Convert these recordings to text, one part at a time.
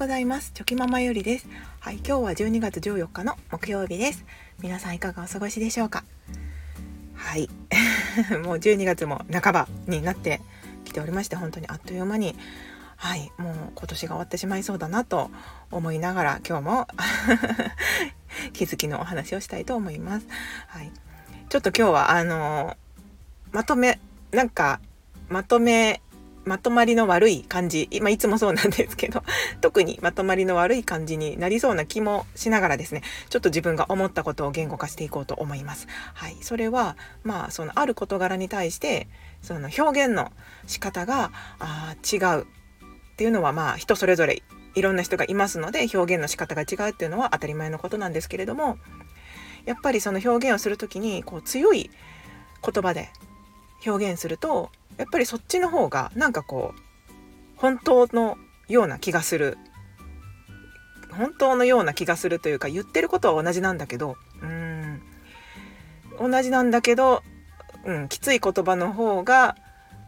ございます。チョキママよりです。はい今日は12月14日の木曜日です。皆さんいかがお過ごしでしょうか？はい。もう12月も半ばになってきておりまして本当にあっという間にはいもう今年が終わってしまいそうだなと思いながら今日も 気づきのお話をしたいと思います。はい。ちょっと今日はあのまとめなんかまとめまとまりの悪い感じ、まあ、いつもそうなんですけど 特にまとまりの悪い感じになりそうな気もしながらですねちょっと自分が思ったことを言語化していこうと思います。はい、それはまあそのある事柄に対してその表現の仕方があ違うっていうのはまあ人それぞれいろんな人がいますので表現の仕方が違うっていうのは当たり前のことなんですけれどもやっぱりその表現をする時にこう強い言葉で表現するとやっぱりそっちの方がなんかこう本当のような気がする本当のような気がするというか言ってることは同じなんだけどうん同じなんだけど、うん、きつい言葉の方が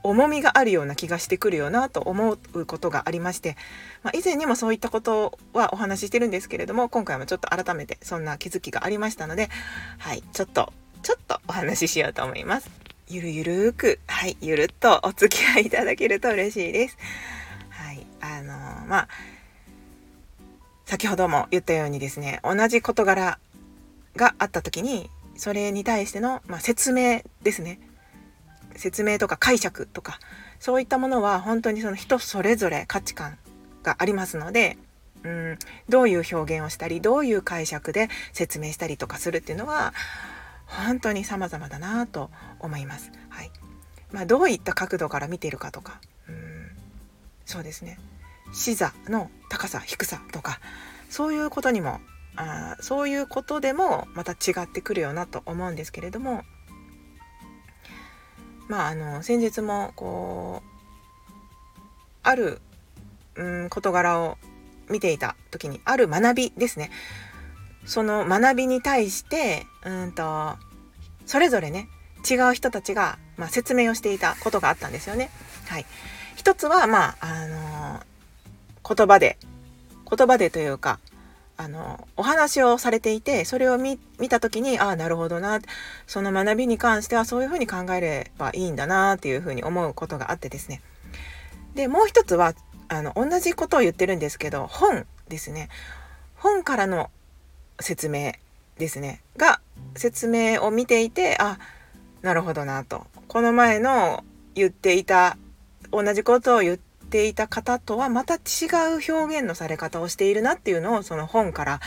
重みがあるような気がしてくるよなと思うことがありまして、まあ、以前にもそういったことはお話ししてるんですけれども今回もちょっと改めてそんな気づきがありましたのではいちょっとちょっとお話ししようと思います。ゆるゆるく、はい、ゆるっとお付き合いいただけると嬉しいです。はい、あのー、まあ、先ほども言ったようにですね、同じ事柄があった時に、それに対しての、まあ、説明ですね。説明とか解釈とか、そういったものは本当にその人それぞれ価値観がありますので、うん、どういう表現をしたり、どういう解釈で説明したりとかするっていうのは、本当に様々だなと思います。はい。まあ、どういった角度から見ているかとか。うん。そうですね。視座の高さ低さとか。そういうことにもあそういうことでもまた違ってくるよなと思うんですけれども。まああの先日もこうあるうん事柄を見ていた時にある学びですね。その学びに対してうんとそれぞれね違う人たちが、まあ、説明をしていたことがあったんですよね。はい、一つはまああの、言葉で言葉でというかあのお話をされていてそれを見た時にああなるほどなその学びに関してはそういうふうに考えればいいんだなっていうふうに思うことがあってですね。でもう一つはあの同じことを言ってるんですけど本ですね。本からの説明ですね。が説明を見ていてあなるほどなと。この前の言っていた同じことを言っていた方とはまた違う表現のされ方をしているなっていうのをその本から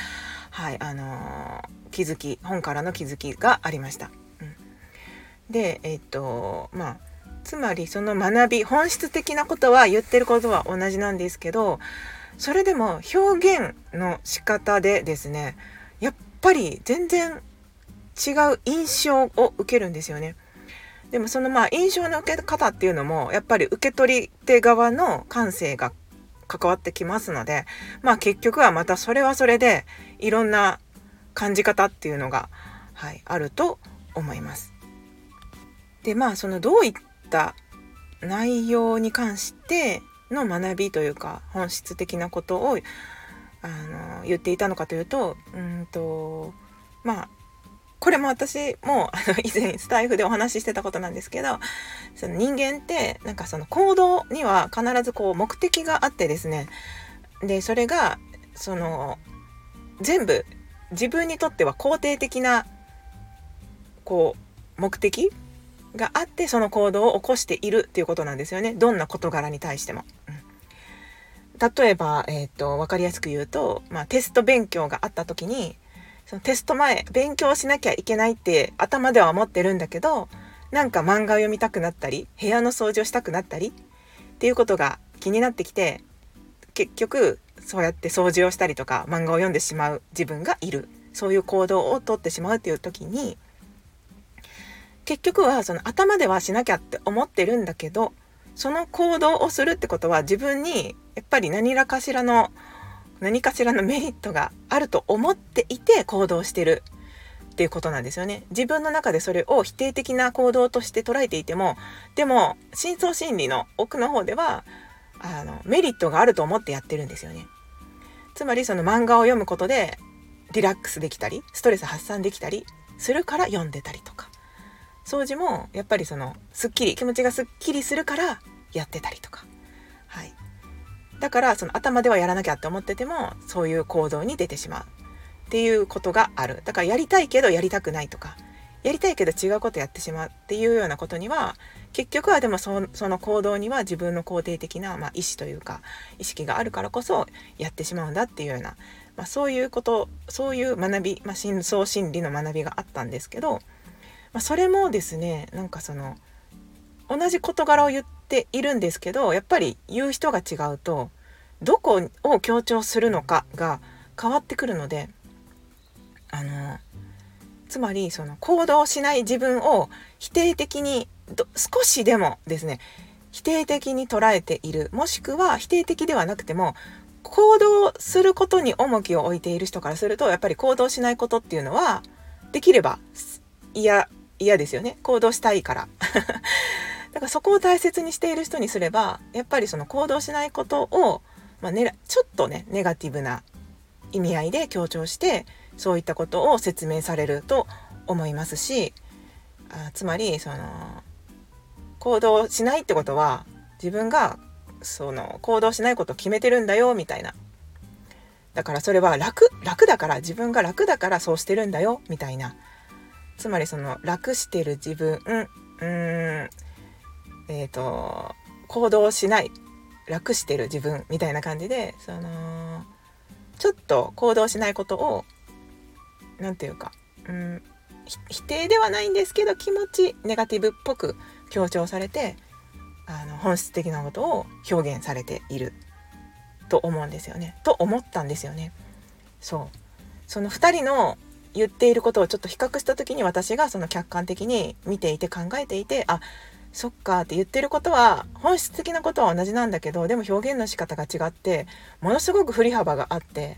はいあのー、気づき本からの気づきがありました。うん、でえっとまあつまりその学び本質的なことは言ってることは同じなんですけどそれでも表現の仕方でですねぱり全然違う印象を受けるんですよね。でもそのまあ印象の受け方っていうのもやっぱり受け取り手側の感性が関わってきますのでまあ結局はまたそれはそれでいろんな感じ方っていうのが、はい、あると思います。でまあそのどういった内容に関しての学びというか本質的なことをあの言っていたのかというとうんとまあこれも私もあの 以前スタイフでお話ししてたことなんですけどその人間ってなんかその行動には必ずこう目的があってですねでそれがその全部自分にとっては肯定的なこう目的があってその行動を起こしているっていうことなんですよねどんな事柄に対しても。例えば、えーと、分かりやすく言うと、まあ、テスト勉強があった時にそのテスト前勉強しなきゃいけないって頭では思ってるんだけどなんか漫画を読みたくなったり部屋の掃除をしたくなったりっていうことが気になってきて結局そうやって掃除をしたりとか漫画を読んでしまう自分がいる。そういう行動をとってしまうっていう時に結局はその頭ではしなきゃって思ってるんだけどその行動をするってことは自分にやっぱり何らかしらの何かしらのメリットがあると思っていて行動してるっていうことなんですよね。自分の中でそれを否定的な行動として捉えていてもでも深層心理の奥の方ではあのメリットがあると思ってやってるんですよね。つまりその漫画を読むことでリラックスできたりストレス発散できたりするから読んでたりとか掃除もやっぱりそのすっきり気持ちがすっきりするからやってたりとか、はい、だからその頭ではやらなきゃって思っててもそういう行動に出てしまうっていうことがある。だからやりたいけどやりたくないとか。やりたいけど違うことやってしまうっていうようなことには結局はでもその行動には自分の肯定的な、まあ、意思というか意識があるからこそやってしまうんだっていうような、まあ、そういうことそういう学び、まあ、深層心理の学びがあったんですけど、まあ、それもですねなんかその同じ事柄を言っているんですけどやっぱり言う人が違うとどこを強調するのかが変わってくるのであのつまりその行動しない自分を否定的に少しでもですね否定的に捉えているもしくは否定的ではなくても行動することに重きを置いている人からするとやっぱり行動しないことっていうのはできれば嫌嫌ですよね。行動したいから。だからそこを大切にしている人にすればやっぱりその行動しないことを、まあね、ちょっとねネガティブな意味合いで強調してそういったことを説明されると思いますしあつまりその行動しないってことは自分がその行動しないことを決めてるんだよみたいな。だからそれは楽楽だから自分が楽だからそうしてるんだよみたいな。つまりその楽してる自分うんえっ、ー、と行動しない楽してる自分みたいな感じでそのちょっと行動しないことを何て言うか、うん、否定ではないんですけど気持ちネガティブっぽく強調されてあの本質的なことを表現されていると思うんですよね。と思ったんですよね。そうその2人の言っていることをちょっと比較した時に私がその客観的に見ていて考えていてあそっかって言ってることは本質的なことは同じなんだけどでも表現の仕方が違ってものすごく振り幅があって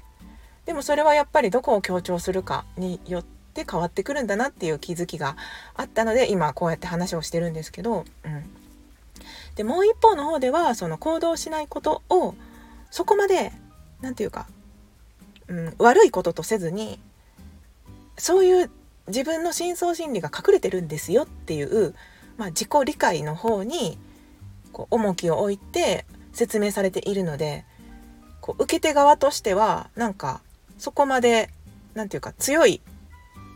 でもそれはやっぱりどこを強調するかによって変わってくるんだなっていう気づきがあったので今こうやって話をしてるんですけど、うん、でもう一方の方ではその行動しないことをそこまで何て言うか、うん、悪いこととせずにそういう自分の深層心理が隠れてるんですよっていう、まあ、自己理解の方にこう重きを置いて説明されているのでこう受け手側としてはなんかそこまで何て言うか強い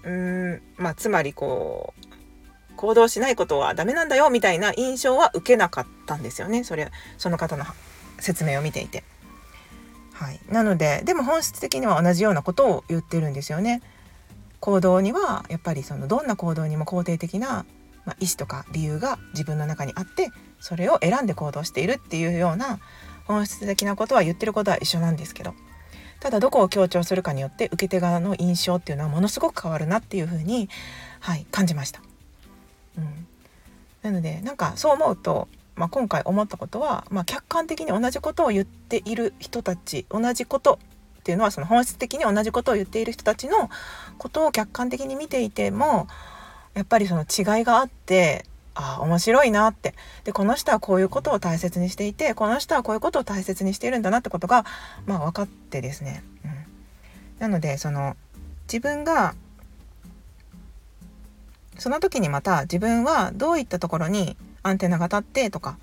うーんまあつまりこう行動しないことはダメなんだよみたいな印象は受けなかったんですよねそれその方の説明を見ていて。はい、なのででも本質的には同じようなことを言ってるんですよね。行動にはやっぱりそのどんな行動にも肯定的な、まあ、意思とか理由が自分の中にあってそれを選んで行動しているっていうような本質的なことは言ってることは一緒なんですけどただどこを強調するかによって受け手側の印象っていうのはものすごく変わるなっていうふうに、はい、感じました。うん、なのでなんかそう思うと、まあ、今回思ったことは、まあ、客観的に同じことを言っている人たち同じことっていうのはその本質的に同じことを言っている人たちのことを客観的に見ていてもやっぱりその違いがあってあ面白いなって。でこの人はこういうことを大切にしていてこの人はこういうことを大切にしているんだなってことがまあ分かってですね、うん、なのでその自分がその時にまた自分はどういったところにアンテナが立ってとか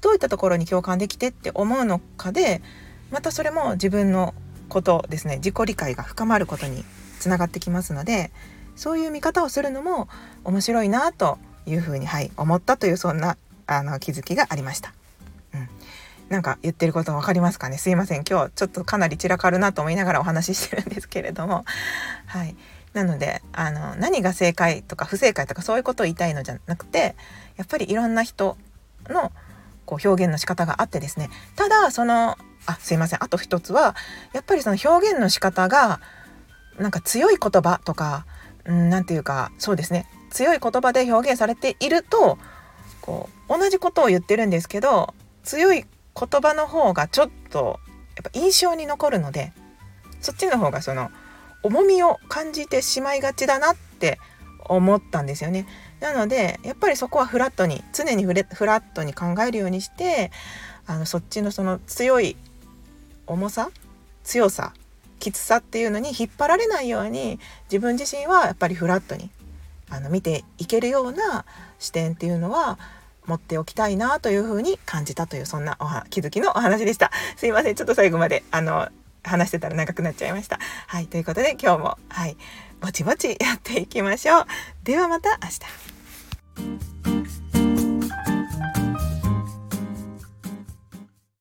どういったところに共感できてって思うのかでまたそれも自分のことですね。自己理解が深まることにつながってきますのでそういう見方をするのも面白いなというふうに、はい、思ったというそんなあの気づきがありました。うん、なんか言ってること分かりますかね。すいません。今日ちょっとかなり散らかるなと思いながらお話ししてるんですけれども。はい。なのであの何が正解とか不正解とかそういうことを言いたいのじゃなくてやっぱりいろんな人のこう表現の仕方があってですね。ただそのあすいませんあと一つはやっぱりその表現の仕方がなんか強い言葉とか何、て言うかそうですね強い言葉で表現されているとこう同じことを言ってるんですけど強い言葉の方がちょっとやっぱ印象に残るのでそっちの方がその重みを感じてしまいがちだなって思ったんですよね。なのでやっぱりそこはフラットに常にフラットに考えるようにしてあのそっちのその強い重さ強さきつさっていうのに引っ張られないように自分自身はやっぱりフラットにあの見ていけるような視点っていうのは持っておきたいなというふうに感じたというそんなおは気づきのお話でした。すいませんちょっと最後まであの話してたら長くなっちゃいました。はい、ということで今日もはいぼちぼちやっていきましょう。ではまた明日。